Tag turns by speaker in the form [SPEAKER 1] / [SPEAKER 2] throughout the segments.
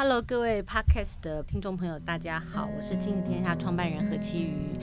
[SPEAKER 1] Hello，各位 Podcast 的听众朋友，大家好，我是亲子天下创办人何其瑜。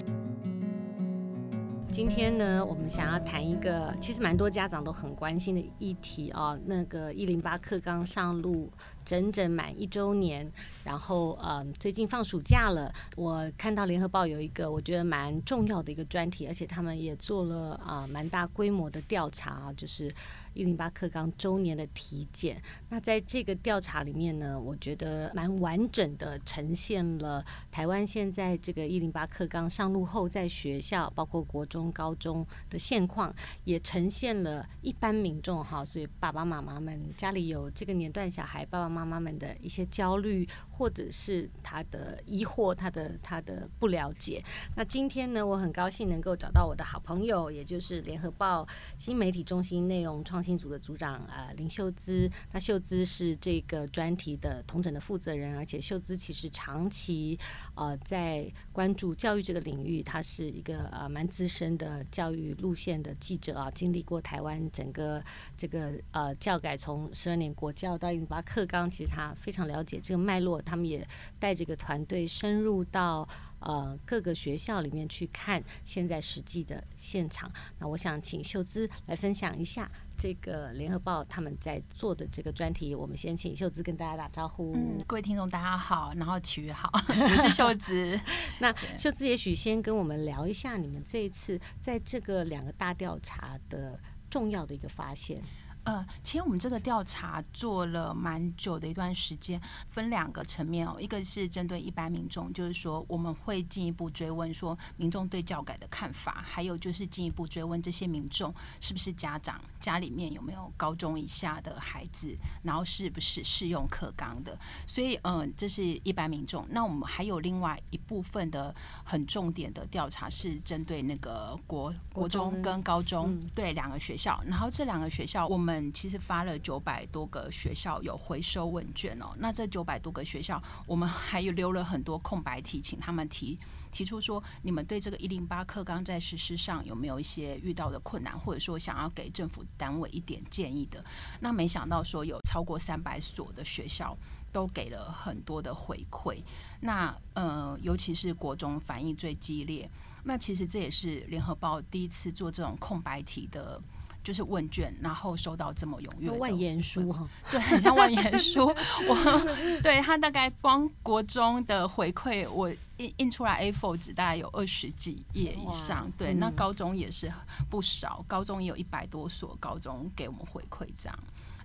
[SPEAKER 1] 今天呢，我们想要谈一个其实蛮多家长都很关心的议题哦，那个一零八课纲上路。整整满一周年，然后呃，最近放暑假了，我看到联合报有一个我觉得蛮重要的一个专题，而且他们也做了啊蛮大规模的调查，就是一零八课纲周年的体检。那在这个调查里面呢，我觉得蛮完整的呈现了台湾现在这个一零八课纲上路后在学校，包括国中、高中的现况，也呈现了一般民众哈，所以爸爸妈妈们家里有这个年段小孩，爸爸妈妈。们的一些焦虑，或者是他的疑惑，他的他的不了解。那今天呢，我很高兴能够找到我的好朋友，也就是联合报新媒体中心内容创新组的组长啊、林秀姿。那秀姿是这个专题的同整的负责人，而且秀姿其实长期呃在关注教育这个领域，他是一个呃蛮资深的教育路线的记者啊，经历过台湾整个这个呃教改从十二年国教到一零八课纲。其实他非常了解这个脉络，他们也带这个团队深入到呃各个学校里面去看现在实际的现场。那我想请秀芝来分享一下这个联合报他们在做的这个专题。我们先请秀芝跟大家打招呼。
[SPEAKER 2] 嗯，各位听众大家好，然后体育好，我是秀芝。
[SPEAKER 1] 那秀芝也许先跟我们聊一下你们这一次在这个两个大调查的重要的一个发现。
[SPEAKER 2] 呃，其实我们这个调查做了蛮久的一段时间，分两个层面哦。一个是针对一般民众，就是说我们会进一步追问说民众对教改的看法，还有就是进一步追问这些民众是不是家长，家里面有没有高中以下的孩子，然后是不是适用课纲的。所以，嗯、呃，这是一般民众。那我们还有另外一部分的很重点的调查，是针对那个国国中跟高中对两个学校，然后这两个学校我们。嗯其实发了九百多个学校有回收问卷哦，那这九百多个学校，我们还有留了很多空白题，请他们提提出说，你们对这个一零八课纲在实施上有没有一些遇到的困难，或者说想要给政府单位一点建议的？那没想到说有超过三百所的学校都给了很多的回馈，那呃，尤其是国中反应最激烈，那其实这也是联合报第一次做这种空白题的。就是问卷，然后收到这么踊跃的
[SPEAKER 1] 万言书哈，
[SPEAKER 2] 对，很像万言书。我对他大概光国中的回馈，我印印出来 A4 纸大概有二十几页以上。对，那高中也是不少，高中也有一百多所高中给我们回馈这样。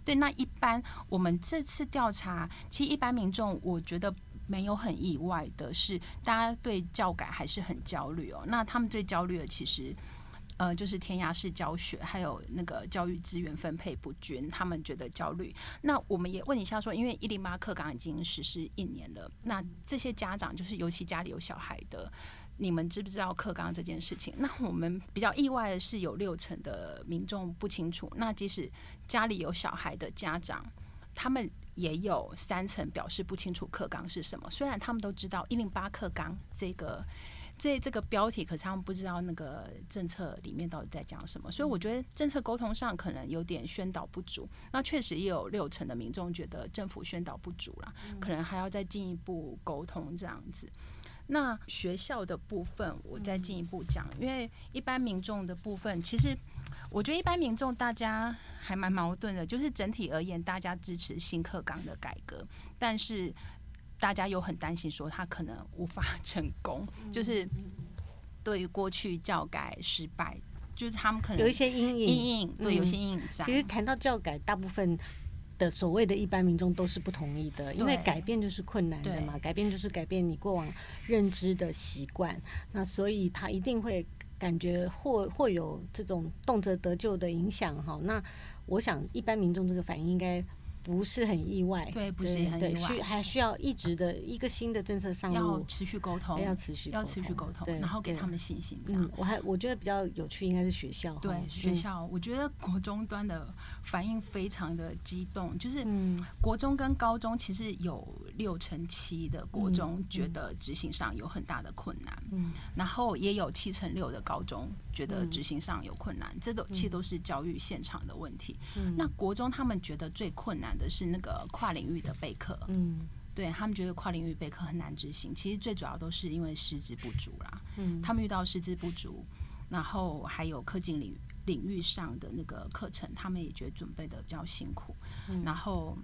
[SPEAKER 2] 对，那一般我们这次调查，其实一般民众我觉得没有很意外的是，大家对教改还是很焦虑哦。那他们最焦虑的其实。呃，就是填鸭式教学，还有那个教育资源分配不均，他们觉得焦虑。那我们也问一下说，因为一零八课纲已经实施一年了，那这些家长，就是尤其家里有小孩的，你们知不知道课纲这件事情？那我们比较意外的是，有六成的民众不清楚。那即使家里有小孩的家长，他们也有三成表示不清楚课纲是什么。虽然他们都知道一零八课纲这个。这这个标题，可是他们不知道那个政策里面到底在讲什么，所以我觉得政策沟通上可能有点宣导不足。那确实也有六成的民众觉得政府宣导不足啦，可能还要再进一步沟通这样子。那学校的部分，我再进一步讲，因为一般民众的部分，其实我觉得一般民众大家还蛮矛盾的，就是整体而言，大家支持新课纲的改革，但是。大家又很担心，说他可能无法 成功，就是对于过去教改失败，就是他们可能
[SPEAKER 1] 有一些阴影，
[SPEAKER 2] 阴影对，有些阴影在。
[SPEAKER 1] 其实谈到教改，大部分的所谓的一般民众都是不同意的，因为改变就是困难的嘛，改变就是改变你过往认知的习惯，那所以他一定会感觉或会有这种动辄得咎的影响哈。那我想一般民众这个反应应该。不是很意外，
[SPEAKER 2] 对，不是很意外，
[SPEAKER 1] 需还需要一直的一个新的政策上路，
[SPEAKER 2] 要持续沟通，
[SPEAKER 1] 要持续，
[SPEAKER 2] 要持续沟通，然后给他们信心。
[SPEAKER 1] 嗯，我还我觉得比较有趣，应该是学校，
[SPEAKER 2] 对学校，我觉得国中端的反应非常的激动，就是国中跟高中其实有六成七的国中觉得执行上有很大的困难，嗯，然后也有七成六的高中觉得执行上有困难，这都其实都是教育现场的问题。那国中他们觉得最困难。的是那个跨领域的备课，嗯，对他们觉得跨领域备课很难执行，其实最主要都是因为师资不足啦。
[SPEAKER 1] 嗯，
[SPEAKER 2] 他们遇到师资不足，然后还有科技领领域上的那个课程，他们也觉得准备的比较辛苦。
[SPEAKER 1] 嗯、
[SPEAKER 2] 然后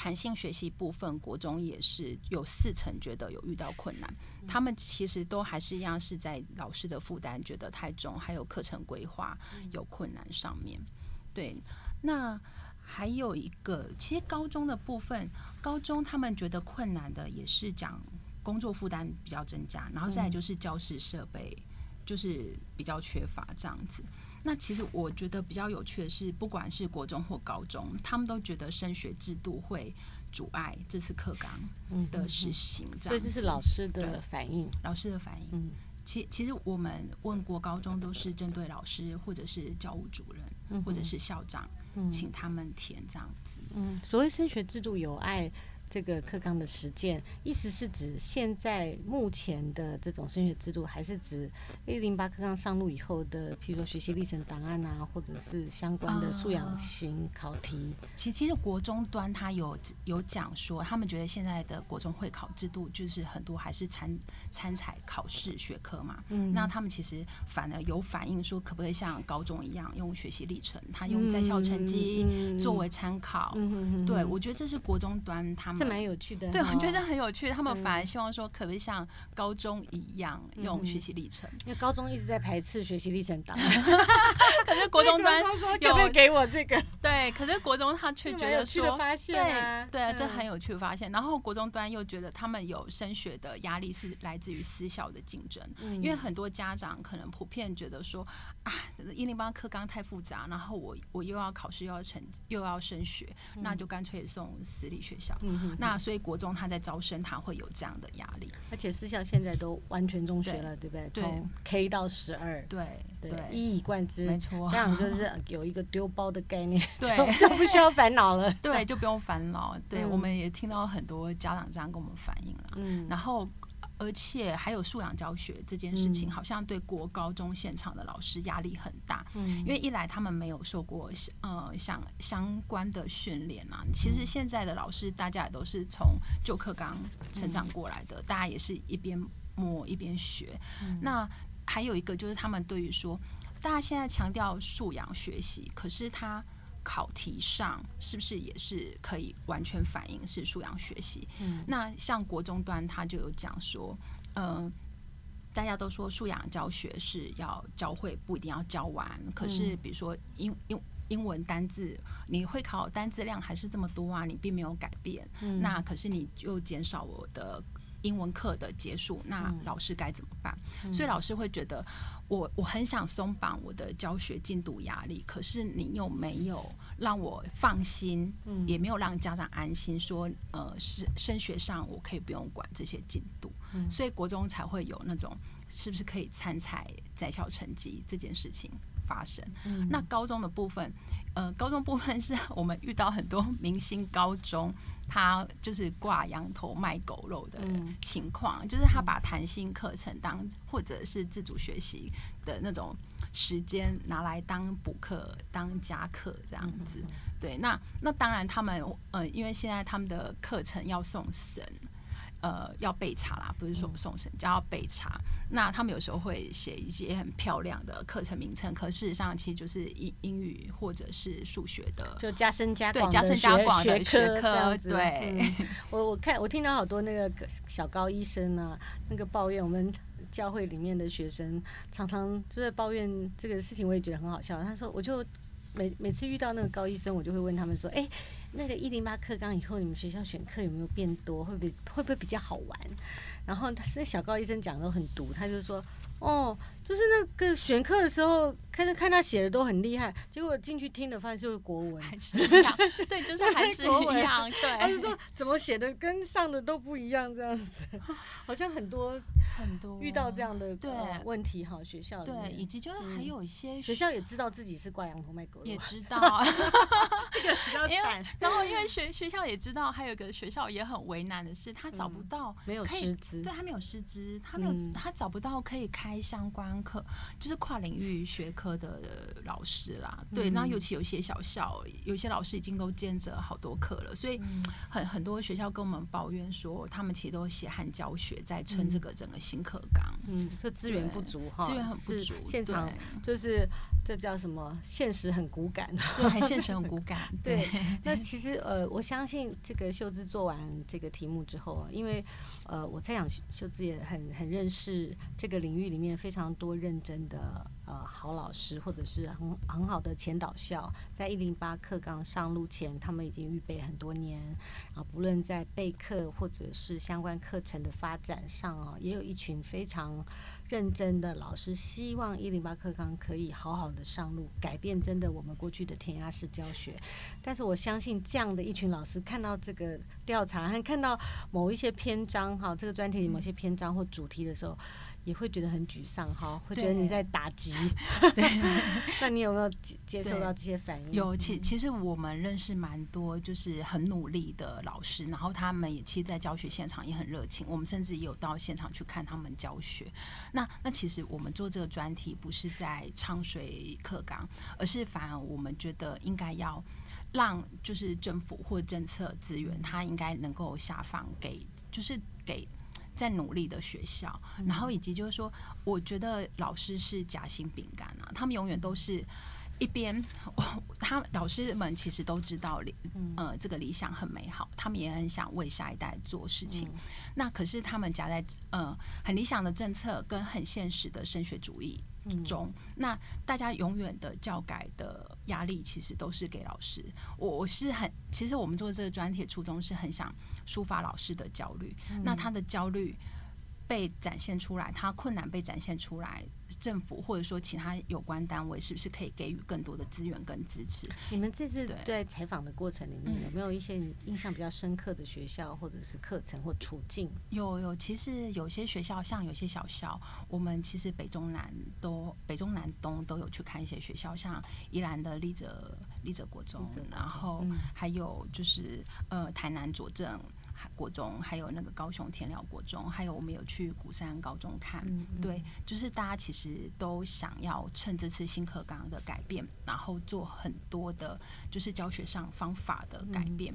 [SPEAKER 2] 弹性学习部分，国中也是有四成觉得有遇到困难。嗯、他们其实都还是一样是在老师的负担觉得太重，还有课程规划有困难上面。对，那。还有一个，其实高中的部分，高中他们觉得困难的也是讲工作负担比较增加，然后再就是教室设备就是比较缺乏这样子。那其实我觉得比较有趣的是，不管是国中或高中，他们都觉得升学制度会阻碍这次课纲的实行。
[SPEAKER 1] 所以这是老师的反应，
[SPEAKER 2] 老师的反应。嗯其其实我们问过高中都是针对老师或者是教务主任、嗯、或者是校长，嗯、请他们填这样子。
[SPEAKER 1] 嗯，所谓升学制度有碍。这个课纲的实践，意思是指现在目前的这种升学制度，还是指一零八课纲上路以后的，譬如说学习历程档案啊，或者是相关的素养型考题？
[SPEAKER 2] 呃、其其实国中端他有有讲说，他们觉得现在的国中会考制度就是很多还是参参采考试学科嘛。嗯。那他们其实反而有反映说，可不可以像高中一样用学习历程，他用在校成绩作为参考？嗯嗯嗯、对，我觉得这是国中端他们。
[SPEAKER 1] 这蛮有趣的，
[SPEAKER 2] 对，我觉得这很有趣。他们反而希望说，可不可以像高中一样用学习历程？
[SPEAKER 1] 因为高中一直在排斥学习历程档，
[SPEAKER 2] 可是国中端 有
[SPEAKER 1] 没有给我这个？
[SPEAKER 2] 对，可是国中他却觉得说，
[SPEAKER 1] 对
[SPEAKER 2] 对，这很有趣的发现。然后国中端又觉得他们有升学的压力是来自于私校的竞争，因为很多家长可能普遍觉得说，啊，一零八课纲太复杂，然后我我又要考试又要成又要升学，那就干脆送私立学校。那所以国中他在招生，他会有这样的压力，
[SPEAKER 1] 而且私校现在都完全中学了，对，对不对？从 K 到十二，
[SPEAKER 2] 对对，
[SPEAKER 1] 一以贯之，
[SPEAKER 2] 没错。
[SPEAKER 1] 这样就是有一个丢包的概念，
[SPEAKER 2] 对，
[SPEAKER 1] 就不需要烦恼了，
[SPEAKER 2] 对，就不用烦恼。对，嗯、我们也听到很多家长这样跟我们反映了，嗯，然后。而且还有素养教学这件事情，好像对国高中现场的老师压力很大。嗯，因为一来他们没有受过呃相相关的训练啊。其实现在的老师，大家也都是从旧课纲成长过来的，大家也是一边摸一边学。那还有一个就是他们对于说，大家现在强调素养学习，可是他。考题上是不是也是可以完全反映是素养学习？嗯，那像国中端他就有讲说，呃，大家都说素养教学是要教会，不一定要教完。可是比如说英英英文单字，你会考单字量还是这么多啊？你并没有改变。嗯，那可是你就减少我的。英文课的结束，那老师该怎么办？嗯、所以老师会觉得我，我我很想松绑我的教学进度压力，可是你又没有让我放心，嗯、也没有让家长安心说，说呃，是升学上我可以不用管这些进度，嗯、所以国中才会有那种是不是可以参采在校成绩这件事情发生。嗯、那高中的部分，呃，高中部分是我们遇到很多明星高中。他就是挂羊头卖狗肉的情况，嗯、就是他把弹性课程当或者是自主学习的那种时间拿来当补课、当加课这样子。嗯、对，那那当然他们呃，因为现在他们的课程要送审。呃，要备查啦，不是说送审，就要备查。那他们有时候会写一些很漂亮的课程名称，可事实上其实就是英英语或者是数学的，
[SPEAKER 1] 就加深加广
[SPEAKER 2] 对加深加广的学科。对，
[SPEAKER 1] 嗯、我我看我听到好多那个小高医生啊，那个抱怨我们教会里面的学生常常就在抱怨这个事情，我也觉得很好笑。他说，我就每每次遇到那个高医生，我就会问他们说，哎。那个一零八课纲以后，你们学校选课有没有变多？会不会会不会比较好玩？然后他那小高医生讲的很毒，他就说。哦，就是那个选课的时候，看看他写的都很厉害，结果进去听的发现就是国文，
[SPEAKER 2] 还是一样，对，就是还是一样，对。
[SPEAKER 1] 他是说怎么写的跟上的都不一样，这样子，好像很多
[SPEAKER 2] 很多
[SPEAKER 1] 遇到这样的对。问题哈，学校
[SPEAKER 2] 对，以及就是还有一些
[SPEAKER 1] 学校也知道自己是挂羊头卖狗肉，
[SPEAKER 2] 也知道，这个
[SPEAKER 1] 比较惨。
[SPEAKER 2] 然后因为学学校也知道，还有一个学校也很为难的是，他找不到
[SPEAKER 1] 没有师资，
[SPEAKER 2] 对他没有师资，他没有他找不到可以开相关课，就是跨领域学科的老师啦。对，那、嗯尤其有些小校，有些老师已经都兼着好多课了，所以很很多学校跟我们抱怨说，他们其实都血汗教学，在撑这个整个新课纲。
[SPEAKER 1] 嗯，这资源不足哈，
[SPEAKER 2] 资源很不足，
[SPEAKER 1] 现场就是这叫什么？现实很骨感，
[SPEAKER 2] 对，还现实很骨感。对，
[SPEAKER 1] 那其实呃，我相信这个秀芝做完这个题目之后，因为呃，我在想秀芝也很很认识这个领域里面非常多认真的呃好老师，或者是很很好的前导校，在一零八课纲上路前，他们已经预备很多年，然后不论在备课或者是相关课程的发展上啊，也有一群非常。认真的老师希望一零八课纲可以好好的上路，改变真的我们过去的填鸭式教学。但是我相信这样的一群老师看到这个调查，和看到某一些篇章哈，这个专题里某些篇章或主题的时候。也会觉得很沮丧哈，会觉得你在打击。对，那你有没有接受到这些反应？
[SPEAKER 2] 有，其其实我们认识蛮多，就是很努力的老师，然后他们也其实，在教学现场也很热情。我们甚至也有到现场去看他们教学。那那其实我们做这个专题，不是在唱水课纲，而是反而我们觉得应该要让，就是政府或政策资源，它应该能够下放给，就是给。在努力的学校，然后以及就是说，我觉得老师是夹心饼干啊，他们永远都是一边，他老师们其实都知道理，呃，这个理想很美好，他们也很想为下一代做事情。那可是他们夹在呃很理想的政策跟很现实的升学主义。中，那大家永远的教改的压力，其实都是给老师。我我是很，其实我们做这个专题初衷是很想抒发老师的焦虑。那他的焦虑。被展现出来，它困难被展现出来，政府或者说其他有关单位是不是可以给予更多的资源跟支持？
[SPEAKER 1] 你们这次在采访的过程里面，有没有一些印象比较深刻的学校或者是课程或处境？
[SPEAKER 2] 有有，其实有些学校，像有些小校，我们其实北中南都北中南东都有去看一些学校，像宜兰的立泽立泽国中，然后还有就是呃台南左镇。国中，还有那个高雄田寮国中，还有我们有去鼓山高中看，嗯嗯对，就是大家其实都想要趁这次新课纲的改变，然后做很多的，就是教学上方法的改变。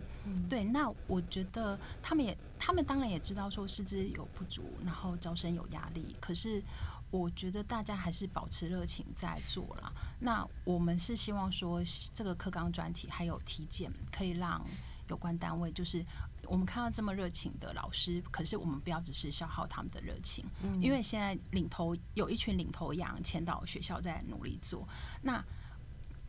[SPEAKER 2] 对，那我觉得他们也，他们当然也知道说师资有不足，然后招生有压力，可是我觉得大家还是保持热情在做啦。那我们是希望说，这个课纲专题还有体检，可以让有关单位就是。我们看到这么热情的老师，可是我们不要只是消耗他们的热情，嗯，因为现在领头有一群领头羊，前导学校在努力做。那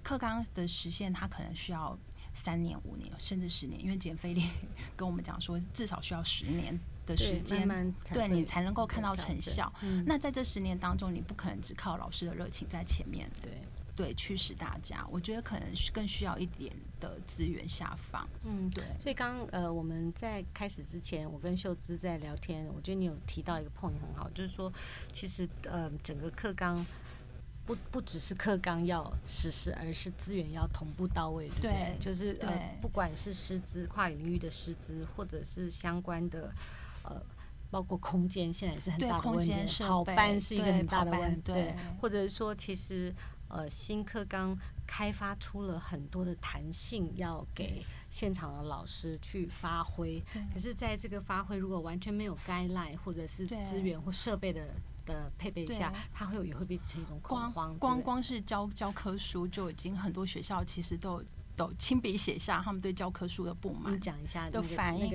[SPEAKER 2] 课纲的实现，它可能需要三年、五年，甚至十年，因为简飞利跟我们讲说，至少需要十年的时间，对你才能够看到成效。嗯，那在这十年当中，你不可能只靠老师的热情在前面，对。对，驱使大家，我觉得可能更需要一点的资源下放。
[SPEAKER 1] 嗯，对。所以刚呃，我们在开始之前，我跟秀芝在聊天，我觉得你有提到一个 point 很好，就是说，其实呃，整个课纲不不只是课纲要实施，而是资源要同步到位，对不对？对，就是呃，不管是师资、跨领域的师资，或者是相关的呃，包括空间，现在也是很大的问题。好班是一个很大的问题，对，对，或者说其实。呃，新课纲开发出了很多的弹性，要给现场的老师去发挥。可是，在这个发挥如果完全没有 guideline 或者是资源或设备的的配备下，它会有也会变成一种恐慌。
[SPEAKER 2] 光光是教教科书就已经很多学校其实都。都亲笔写下他们对教科书的不满，
[SPEAKER 1] 你讲一下
[SPEAKER 2] 的反应。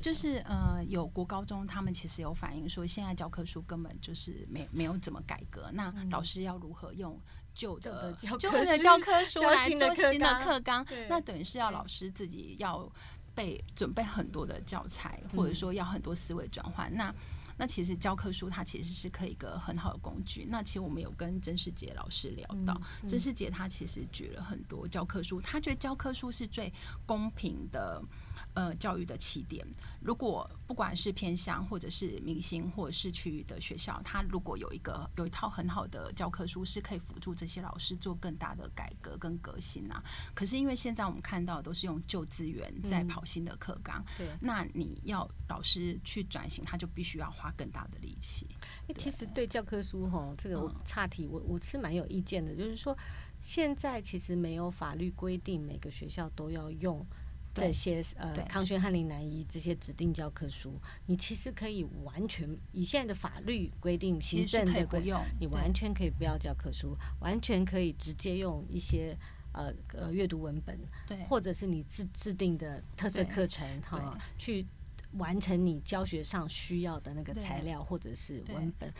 [SPEAKER 2] 就是呃，有国高中他们其实有反映说，现在教科书根本就是没没有怎么改革。那老师要如何用旧的旧的教科书来做新的课纲？那等于是要老师自己要备准备很多的教材，或者说要很多思维转换。那那其实教科书它其实是可以一个很好的工具。那其实我们有跟曾世杰老师聊到，曾世杰他其实举了很多教科书，他觉得教科书是最公平的呃教育的起点。如果不管是偏乡或者是明星或者市区的学校，它如果有一个有一套很好的教科书，是可以辅助这些老师做更大的改革跟革新啊。可是因为现在我们看到都是用旧资源在跑新的课纲，对，那你要老师去转型，他就必须要花更大的力气。
[SPEAKER 1] 其实对教科书哈，这个我岔题，我我是蛮有意见的，就是说现在其实没有法律规定每个学校都要用这些呃康轩、翰林、南一这些指定教科书，你其实可以完全以现在的法律规定、行政的规定，你完全可以不要教科书，完全可以直接用一些呃呃阅读文本，或者是你制制定的特色课程哈去。完成你教学上需要的那个材料或者是文本，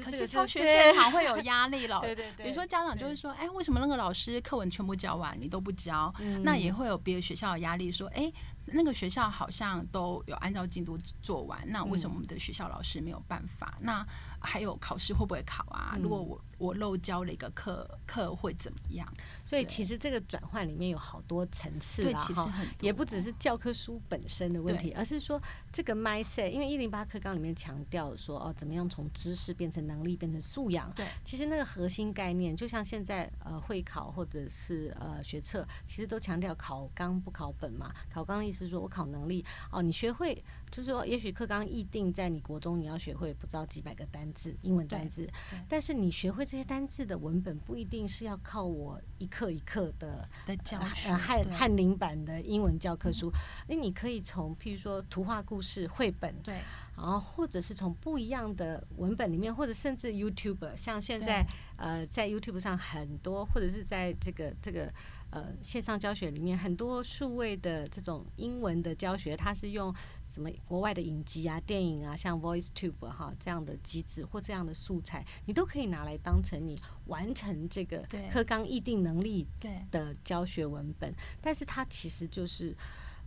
[SPEAKER 1] 可是
[SPEAKER 2] 可是教学现场会有压力了。对对对，比如说家长就会说，哎，为什么那个老师课文全部教完，你都不教？那也会有别的学校的压力，说，哎，那个学校好像都有按照进度做完，那为什么我们的学校老师没有办法？那还有考试会不会考啊？如果我我漏教了一个课，课会怎么样？
[SPEAKER 1] 所以其实这个转换里面有好多层次啦，哈，也不只是教科书本身的问题，而是说这个 mindset，因为一零八课纲里面强调说哦，怎么样从知识变成能力，变成素养。对，其实那个核心概念，就像现在呃会考或者是呃学测，其实都强调考纲不考本嘛。考纲的意思是说我考能力哦，你学会。就是说，也许课纲议定在你国中，你要学会不知道几百个单字，英文单字。但是你学会这些单字的文本，不一定是要靠我一课一课的
[SPEAKER 2] 的教学，
[SPEAKER 1] 汉汉林版的英文教科书。哎，你可以从譬如说图画故事绘本，对，然后或者是从不一样的文本里面，或者甚至 YouTube，像现在呃，在 YouTube 上很多，或者是在这个这个。呃，线上教学里面很多数位的这种英文的教学，它是用什么国外的影集啊、电影啊，像 VoiceTube 哈这样的机制或这样的素材，你都可以拿来当成你完成这个课纲议定能力的教学文本。但是它其实就是，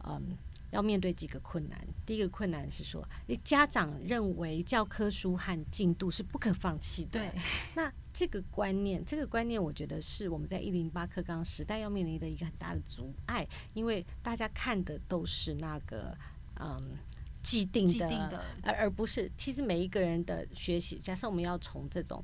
[SPEAKER 1] 嗯，要面对几个困难。第一个困难是说，你家长认为教科书和进度是不可放弃的。对，那。这个观念，这个观念，我觉得是我们在一零八课纲时代要面临的一个很大的阻碍，因为大家看的都是那个嗯既定的，而而不是其实每一个人的学习。假设我们要从这种。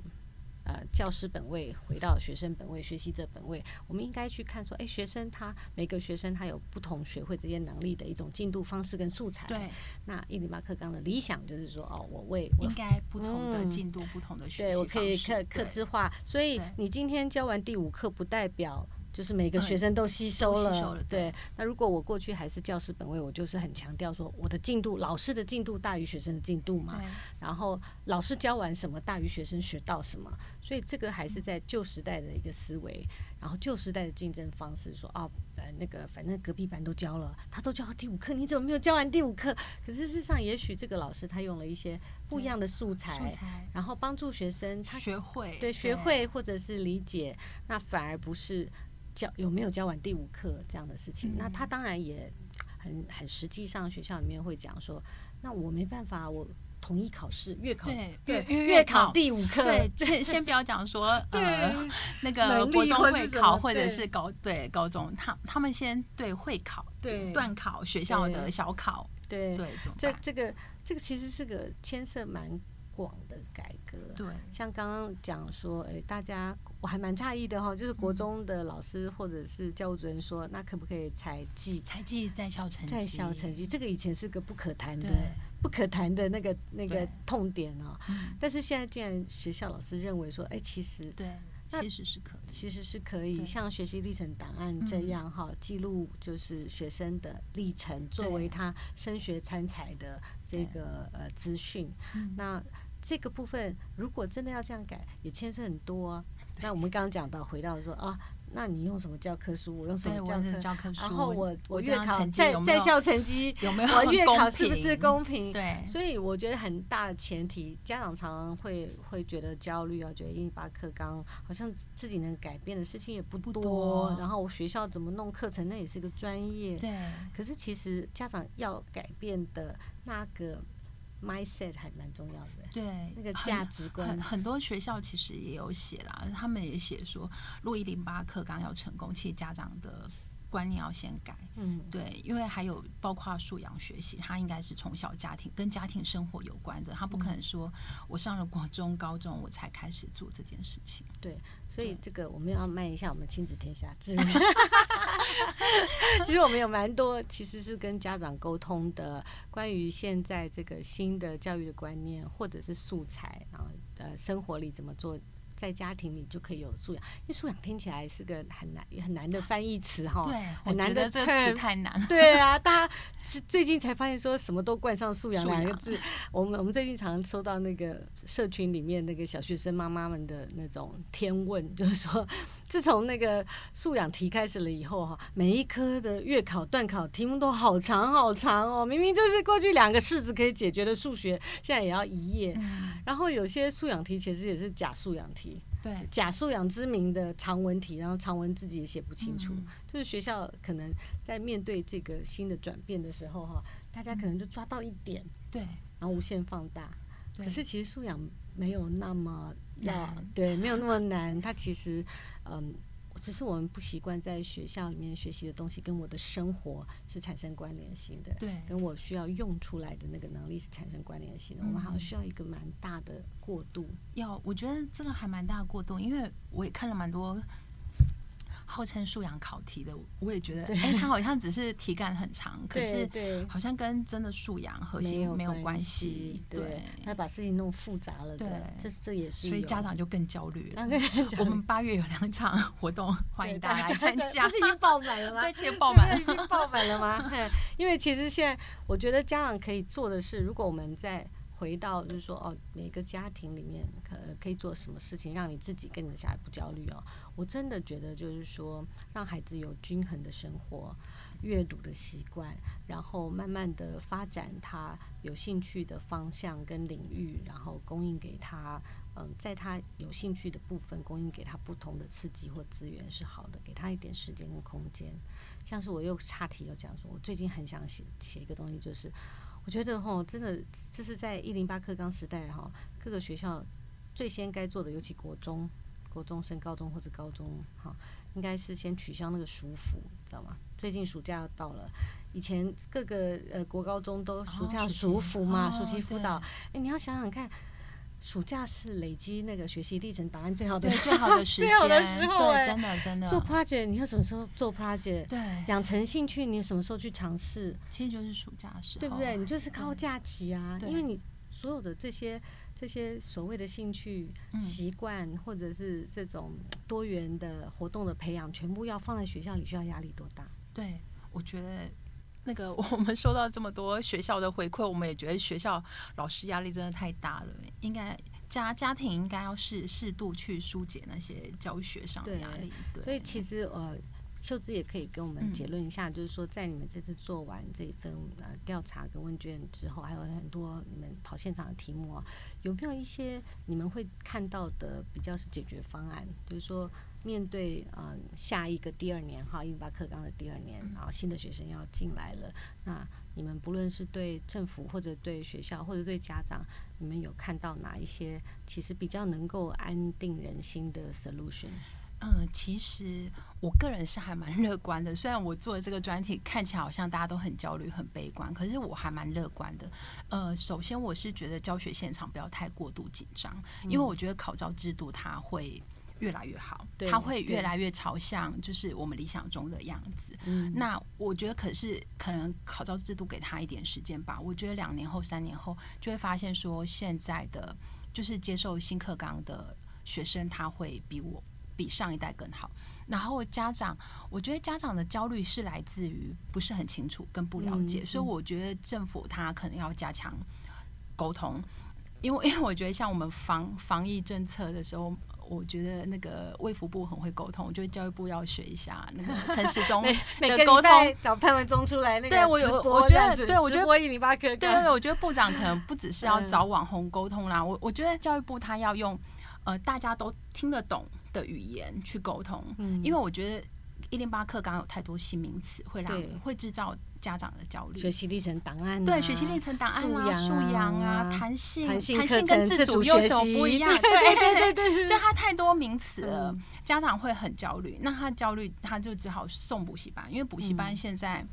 [SPEAKER 1] 呃，教师本位回到学生本位，学习者本位，我们应该去看说，哎，学生他每个学生他有不同学会这些能力的一种进度方式跟素材。对。那伊里马克刚的理想就是说，哦，我为我
[SPEAKER 2] 应该不同的进度、嗯、不同的学习。对，我可以
[SPEAKER 1] 课课制化。所以你今天教完第五课，不代表。就是每个学生都吸收了，嗯、收了对。那如果我过去还是教师本位，我就是很强调说，我的进度，老师的进度大于学生的进度嘛。然后老师教完什么大于学生学到什么，所以这个还是在旧时代的一个思维。然后旧时代的竞争方式说，啊，呃，那个反正隔壁班都教了，他都教到第五课，你怎么没有教完第五课？可是事实上，也许这个老师他用了一些不一样的素材，素材然后帮助学生他
[SPEAKER 2] 学会，
[SPEAKER 1] 对，学会或者是理解，那反而不是。教有没有教完第五课这样的事情？嗯、那他当然也很很实际上，学校里面会讲说，那我没办法，我统一考试，月考对月月考第五课，
[SPEAKER 2] 对，先先不要讲说呃那个国中会考或者是高对高中，他他们先对会考对段考学校的小考对对，
[SPEAKER 1] 这这个这个其实是个牵涉蛮广的改革，对，像刚刚讲说，哎，大家我还蛮诧异的哈，就是国中的老师或者是教务主任说，那可不可以采计
[SPEAKER 2] 采计在校成绩？
[SPEAKER 1] 在校成绩，这个以前是个不可谈的、不可谈的那个那个痛点哦。但是现在既然学校老师认为说，哎，其实
[SPEAKER 2] 对，其实是可以，
[SPEAKER 1] 其实是可以，像学习历程档案这样哈，记录就是学生的历程，作为他升学参采的这个呃资讯，那。这个部分如果真的要这样改，也牵涉很多啊。那我们刚刚讲到，回到说啊，那你用什么教科书？我用什么教科
[SPEAKER 2] 书？
[SPEAKER 1] 然后我我月考在在校成绩有没有？我月考是不是公平？对。所以我觉得很大的前提，家长常常会会觉得焦虑啊，觉得英语八课纲好像自己能改变的事情也不多。然后我学校怎么弄课程，那也是个专业。对。可是其实家长要改变的那个。Mindset 还蛮重要的，
[SPEAKER 2] 对
[SPEAKER 1] 那个价值观，
[SPEAKER 2] 很很多学校其实也有写啦，他们也写说，如果一零八课纲要成功，其实家长的观念要先改。
[SPEAKER 1] 嗯，
[SPEAKER 2] 对，因为还有包括素养学习，他应该是从小家庭跟家庭生活有关的，他不可能说我上了国中、高中我才开始做这件事情。
[SPEAKER 1] 对，所以这个我们要卖一下我们亲子天下。其实我们有蛮多，其实是跟家长沟通的，关于现在这个新的教育的观念，或者是素材，然后呃，生活里怎么做。在家庭里就可以有素养，因为素养听起来是个很难很难的翻译词哈，
[SPEAKER 2] 对，
[SPEAKER 1] 很难的
[SPEAKER 2] 这个词太难。
[SPEAKER 1] 对啊，大家最近才发现说什么都冠上素养两个字。我们我们最近常常收到那个社群里面那个小学生妈妈们的那种天问，就是说，自从那个素养题开始了以后哈，每一科的月考、段考题目都好长好长哦，明明就是过去两个式子可以解决的数学，现在也要一页。然后有些素养题其实也是假素养题。
[SPEAKER 2] 对，
[SPEAKER 1] 假素养之名的长文题，然后长文自己也写不清楚，嗯，就是学校可能在面对这个新的转变的时候，哈，大家可能就抓到一点，
[SPEAKER 2] 对，
[SPEAKER 1] 然后无限放大。可是其实素养没有那么难，对，没有那么难。它其实，嗯。只是我们不习惯在学校里面学习的东西跟我的生活是产生关联性的，
[SPEAKER 2] 对，
[SPEAKER 1] 跟我需要用出来的那个能力是产生关联性的。我们好像需要一个蛮大的过渡。
[SPEAKER 2] 要，我觉得这个还蛮大的过渡，因为我也看了蛮多。号称素养考题的，我也觉得，哎、欸，他好像只是题干很长，可是好像跟真的素养核心没有关系。对，
[SPEAKER 1] 他把事情弄复杂了。对，这这也是，
[SPEAKER 2] 所以家长就更焦虑了。我们八月有两场活动，欢迎大家来参加。
[SPEAKER 1] 是已经爆满了
[SPEAKER 2] 吗？对，爆满了，
[SPEAKER 1] 已经爆满了吗？因为其实现在我觉得家长可以做的是，如果我们在。回到就是说哦，每个家庭里面可可以做什么事情，让你自己跟你的小孩不焦虑哦。我真的觉得就是说，让孩子有均衡的生活、阅读的习惯，然后慢慢的发展他有兴趣的方向跟领域，然后供应给他，嗯，在他有兴趣的部分供应给他不同的刺激或资源是好的，给他一点时间跟空间。像是我又岔题又讲说，我最近很想写写一个东西，就是。我觉得哈，真的就是在一零八课纲时代哈，各个学校最先该做的，尤其国中、国中升高中或者高中哈，应该是先取消那个暑辅，知道吗？最近暑假要到了，以前各个呃国高中都暑假暑辅嘛，暑期辅导，哎，你要想想看。暑假是累积那个学习历程档案最好的
[SPEAKER 2] 最好的时间，
[SPEAKER 1] 最好的时候，
[SPEAKER 2] 对，真的真的。
[SPEAKER 1] 做 project，你要什么时候做 project？
[SPEAKER 2] 对，
[SPEAKER 1] 养成兴趣，你什么时候去尝试？
[SPEAKER 2] 其实就是暑假时候，
[SPEAKER 1] 对不对？你就是靠假期啊，因为你所有的这些这些所谓的兴趣习惯，嗯，或者是这种多元的活动的培养，全部要放在学校里，需要压力多大？
[SPEAKER 2] 对，我觉得。那个，我们收到这么多学校的回馈，我们也觉得学校老师压力真的太大了。应该家家庭应该要适适度去疏解那些教学上的压力。对，
[SPEAKER 1] 所以其实呃，秀芝也可以跟我们结论一下，嗯，就是说，在你们这次做完这一份呃调查跟问卷之后，还有很多你们跑现场的题目啊，有没有一些你们会看到的比较是解决方案？就是说。面对嗯下一个第二年哈，一零八课纲的第二年，然后新的学生要进来了，那你们不论是对政府或者对学校或者对家长，你们有看到哪一些其实比较能够安定人心的 solution？
[SPEAKER 2] 嗯，其实我个人是还蛮乐观的，虽然我做的这个专题看起来好像大家都很焦虑、很悲观，可是我还蛮乐观的。呃，首先我是觉得教学现场不要太过度紧张，因为我觉得考招制度它会。越来越好，它会越来越朝向就是我们理想中的样子。那我觉得，可是可能考照制度给他一点时间吧。我觉得两年后、三年后就会发现说，现在的就是接受新课纲的学生，他会比我比上一代更好。然后家长，我觉得家长的焦虑是来自于不是很清楚跟不了解，所以我觉得政府他可能要加强沟通，因为 因为我觉得像我们防防疫政策的时候。我觉得那个卫福部很会沟通，我觉得教育部要学一下那个陈时中 的沟通，
[SPEAKER 1] 找潘文忠出来那个。
[SPEAKER 2] 对我有，我觉得，对我觉得。对对对，我觉得部长可能不只是要找网红沟通啦，我我觉得教育部他要用呃大家都听得懂的语言去沟通，因为我觉得一零八课刚有太多新名词，会让会制造家长的焦虑。
[SPEAKER 1] 学习历程档案、啊，
[SPEAKER 2] 对，学习历程档案啊，素养啊，弹性，弹性，
[SPEAKER 1] 性
[SPEAKER 2] 跟自主又有什么不一样？对对对对，就他太多名词了，嗯、家长会很焦虑。那他焦虑，他就只好送补习班，因为补习班现在。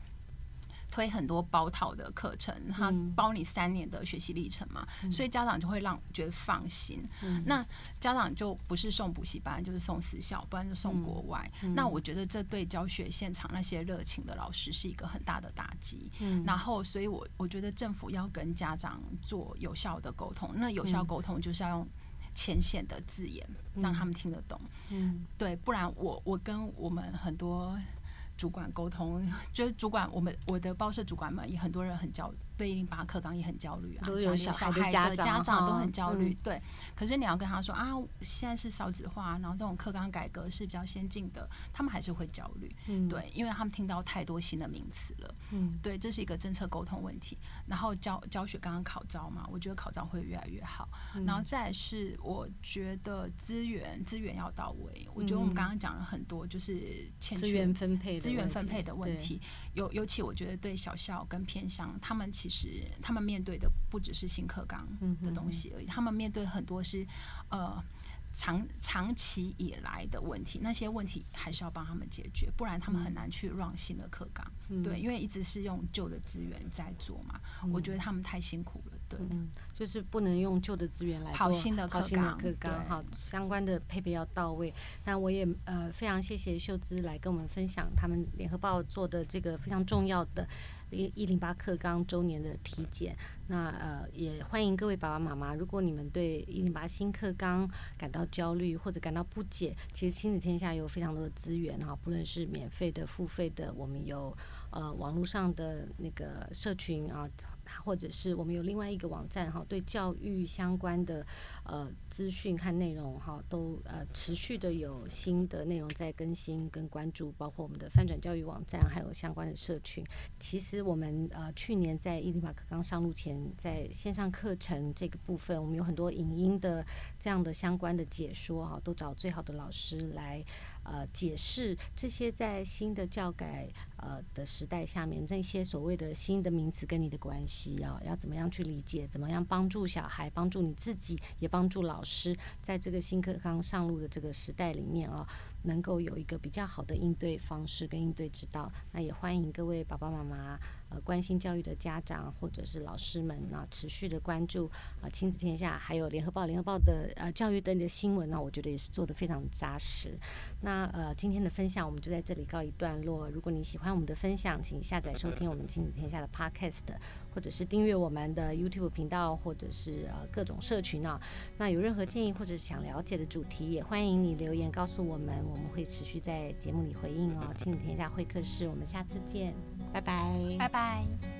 [SPEAKER 2] 推很多包套的课程，他包你三年的学习历程嘛，嗯、所以家长就会让觉得放心。嗯、那家长就不是送补习班，就是送私校，不然就送国外。嗯、那我觉得这对教学现场那些热情的老师是一个很大的打击。嗯、然后，所以我我觉得政府要跟家长做有效的沟通。那有效沟通就是要用浅显的字眼，嗯、让他们听得懂。嗯，对，不然我我跟我们很多。主管沟通，就是主管，我们我的报社主管们也很多人很焦虑。对一零八课纲也很焦虑啊，
[SPEAKER 1] 都有小孩的
[SPEAKER 2] 家长都很焦虑。对，可是你要跟他说啊，现在是少子化，然后这种课纲改革是比较先进的，他们还是会焦虑。对，因为他们听到太多新的名词了。嗯，对，这是一个政策沟通问题。然后教教学刚刚考招嘛，我觉得考招会越来越好。然后再是，我觉得资源资源要到位。我觉得我们刚刚讲了很多，就是欠缺资源分配资源分配的问题。尤尤其我觉得对小校跟偏乡，他们其实。是他们面对的不只是新课纲的东西而已，他们面对很多是呃长长期以来的问题，那些问题还是要帮他们解决，不然他们很难去 run 新的课纲。嗯、对，因为一直是用旧的资源在做嘛，嗯、我觉得他们太辛苦了。对，
[SPEAKER 1] 嗯，就是不能用旧的资源来做
[SPEAKER 2] 跑新的课纲，
[SPEAKER 1] 对好，相关的配备要到位。那我也呃非常谢谢秀芝来跟我们分享他们联合报做的这个非常重要的。一一零八课纲周年的体检，那呃也欢迎各位爸爸妈妈，如果你们对一零八新课纲感到焦虑或者感到不解，其实亲子天下有非常多的资源哈，不论是免费的、付费的，我们有呃网络上的那个社群啊。或者是我们有另外一个网站哈，对教育相关的呃资讯和内容哈，都呃持续的有新的内容在更新跟关注，包括我们的翻转教育网站，还有相关的社群。其实我们呃去年在一零八课纲上路前，在线上课程这个部分，我们有很多影音的这样的相关的解说哈，都找最好的老师来。呃，解释这些在新的教改呃的时代下面，这些所谓的新的名词跟你的关系啊，要怎么样去理解？怎么样帮助小孩，帮助你自己，也帮助老师，在这个新课纲上路的这个时代里面啊。能够有一个比较好的应对方式跟应对之道，那也欢迎各位爸爸妈妈呃关心教育的家长或者是老师们啊，持续的关注啊亲子天下，还有联合报联合报的呃教育的新闻呢，我觉得也是做得非常扎实。那呃今天的分享我们就在这里告一段落。如果你喜欢我们的分享，请下载收听我们亲子天下的 Podcast。或者是订阅我们的 YouTube 频道，或者是呃各种社群啊。那有任何建议或者想了解的主题，也欢迎你留言告诉我们，我们会持续在节目里回应哦。亲子天下会客室，我们下次见，拜拜，
[SPEAKER 2] 拜拜。